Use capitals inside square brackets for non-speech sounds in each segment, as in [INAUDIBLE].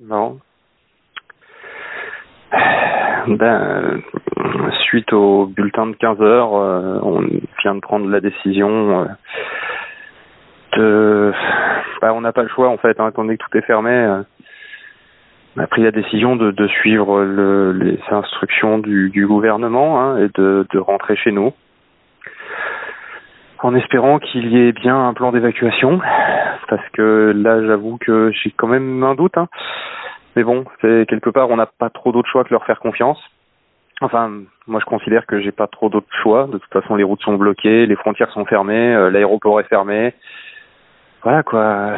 Non. Ben, suite au bulletin de 15 heures, euh, on vient de prendre la décision euh, de. Ben, on n'a pas le choix en fait, hein, étant donné que tout est fermé. euh, on a pris la décision de, suivre le, les instructions du, du gouvernement hein, et de rentrer chez nous, en espérant qu'il y ait bien un plan d'évacuation, parce que là, j'avoue que j'ai quand même un doute. Hein. Mais bon, c'est quelque part, on n'a pas trop d'autre choix que leur faire confiance. Enfin, moi, je considère que j'ai pas trop d'autres choix. De toute façon, les routes sont bloquées, les frontières sont fermées, euh, l'aéroport est fermé. Voilà quoi.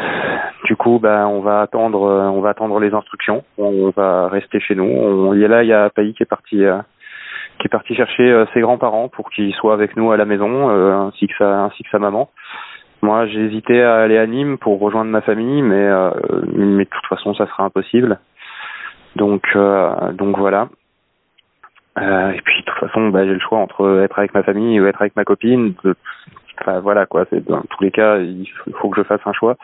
Du coup, bah, on va attendre, euh, on va attendre les instructions. On va rester chez nous. On, y a là, il y a Paï qui est parti, euh, qui est parti chercher ses grands-parents pour qu'ils soient avec nous à la maison, ainsi que sa maman. Moi, j'ai hésité à aller à Nîmes pour rejoindre ma famille, mais euh, mais de toute façon, ça sera impossible. Donc euh, donc voilà. Euh, et puis de toute façon, bah, j'ai le choix entre être avec ma famille ou être avec ma copine. Enfin voilà quoi. C'est dans tous les cas, il faut que je fasse un choix.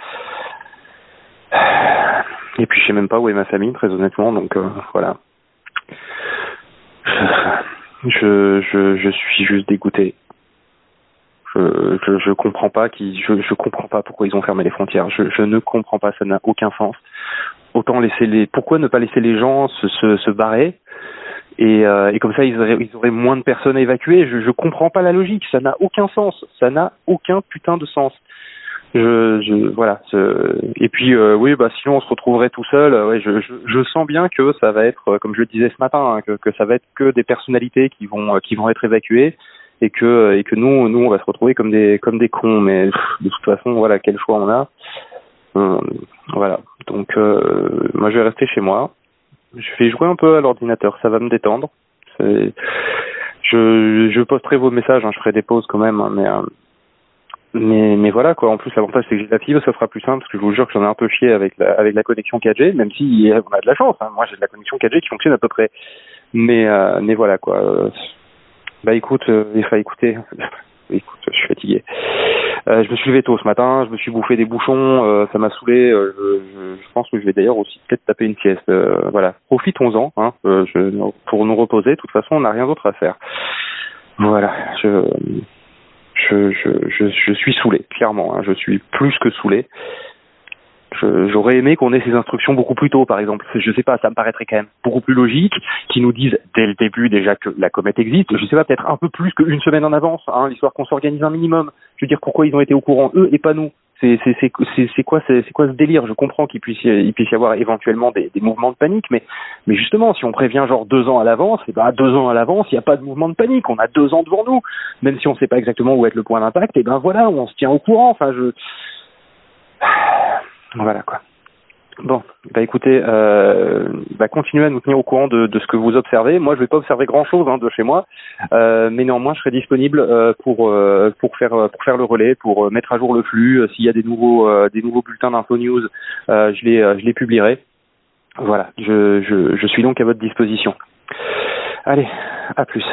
Et puis je sais même pas où est ma famille, très honnêtement. Donc voilà. Je, je je suis juste dégoûté. Je je, je comprends pas je comprends pas pourquoi ils ont fermé les frontières. Je ne comprends pas. Ça n'a aucun sens. Autant laisser les pourquoi ne pas laisser les gens se barrer et, euh, et comme ça ils auraient, ils auraient moins de personnes à évacuer. Je, je comprends pas la logique, ça n'a aucun sens, ça n'a aucun putain de sens. Je, Et puis euh, oui, bah sinon on se retrouverait tout seul. Euh, je, je, sens bien que ça va être, euh, comme je le disais ce matin, hein, que, que ça va être que des personnalités qui vont euh, qui vont être évacuées et que et que nous nous on va se retrouver comme des comme des cons. Mais de toute façon voilà quel choix on a. On- voilà. Donc euh, moi je vais rester chez moi. Je vais jouer un peu à l'ordinateur, ça va me détendre. Je, je posterai vos messages, hein, je ferai des pauses quand même, hein, mais, euh, mais mais voilà quoi. En plus l'avantage c'est que j'ai la ça sera plus simple parce que je vous jure que j'en ai un peu chié avec la, avec la connexion 4G, même si euh, on a de la chance. Hein. Moi j'ai de la connexion 4G qui fonctionne à peu près. Mais euh, mais voilà quoi. Bah écoute, euh, enfin écoutez, [LAUGHS] écoute, je suis fatigué. Euh, je me suis levé tôt ce matin, je me suis bouffé des bouchons, euh, ça m'a saoulé. euh, je pense que je vais d'ailleurs aussi peut-être taper une sieste. euh, voilà, profitons-en hein, euh, je- pour nous reposer. De toute façon, on n'a rien d'autre à faire. Voilà, je, je, je, je, je suis saoulé, clairement. hein, je suis plus que saoulé. Je- J'aurais aimé qu'on ait ces instructions beaucoup plus tôt, par exemple. Je sais pas, ça me paraîtrait quand même beaucoup plus logique qu'ils nous disent dès le début déjà que la comète existe. Je sais pas, peut-être un peu plus qu'une semaine en avance, hein, l'histoire qu'on s'organise un minimum. Je veux dire, pourquoi ils ont été au courant eux et pas nous? C'est quoi quoi ce délire? Je comprends qu'il puisse y, avoir éventuellement des, mouvements de panique, mais justement, si on prévient genre deux ans à l'avance, et ben à deux ans à l'avance, il n'y a pas de mouvement de panique. On a deux ans devant nous, même si on ne sait pas exactement où est le point d'impact. Et ben voilà, on se tient au courant. Enfin, je voilà quoi. Bon, bah écoutez, euh, bah continuez à nous tenir au courant de, de ce que vous observez. Moi, je vais pas observer grand chose hein, de chez moi, euh, mais néanmoins, je serai disponible euh, pour euh, pour faire pour faire le relais, pour euh, mettre à jour le flux. Euh, S'il y a des nouveaux des nouveaux bulletins d'info news, je les je les publierai. Voilà, je, je je suis donc à votre disposition. Allez, à plus.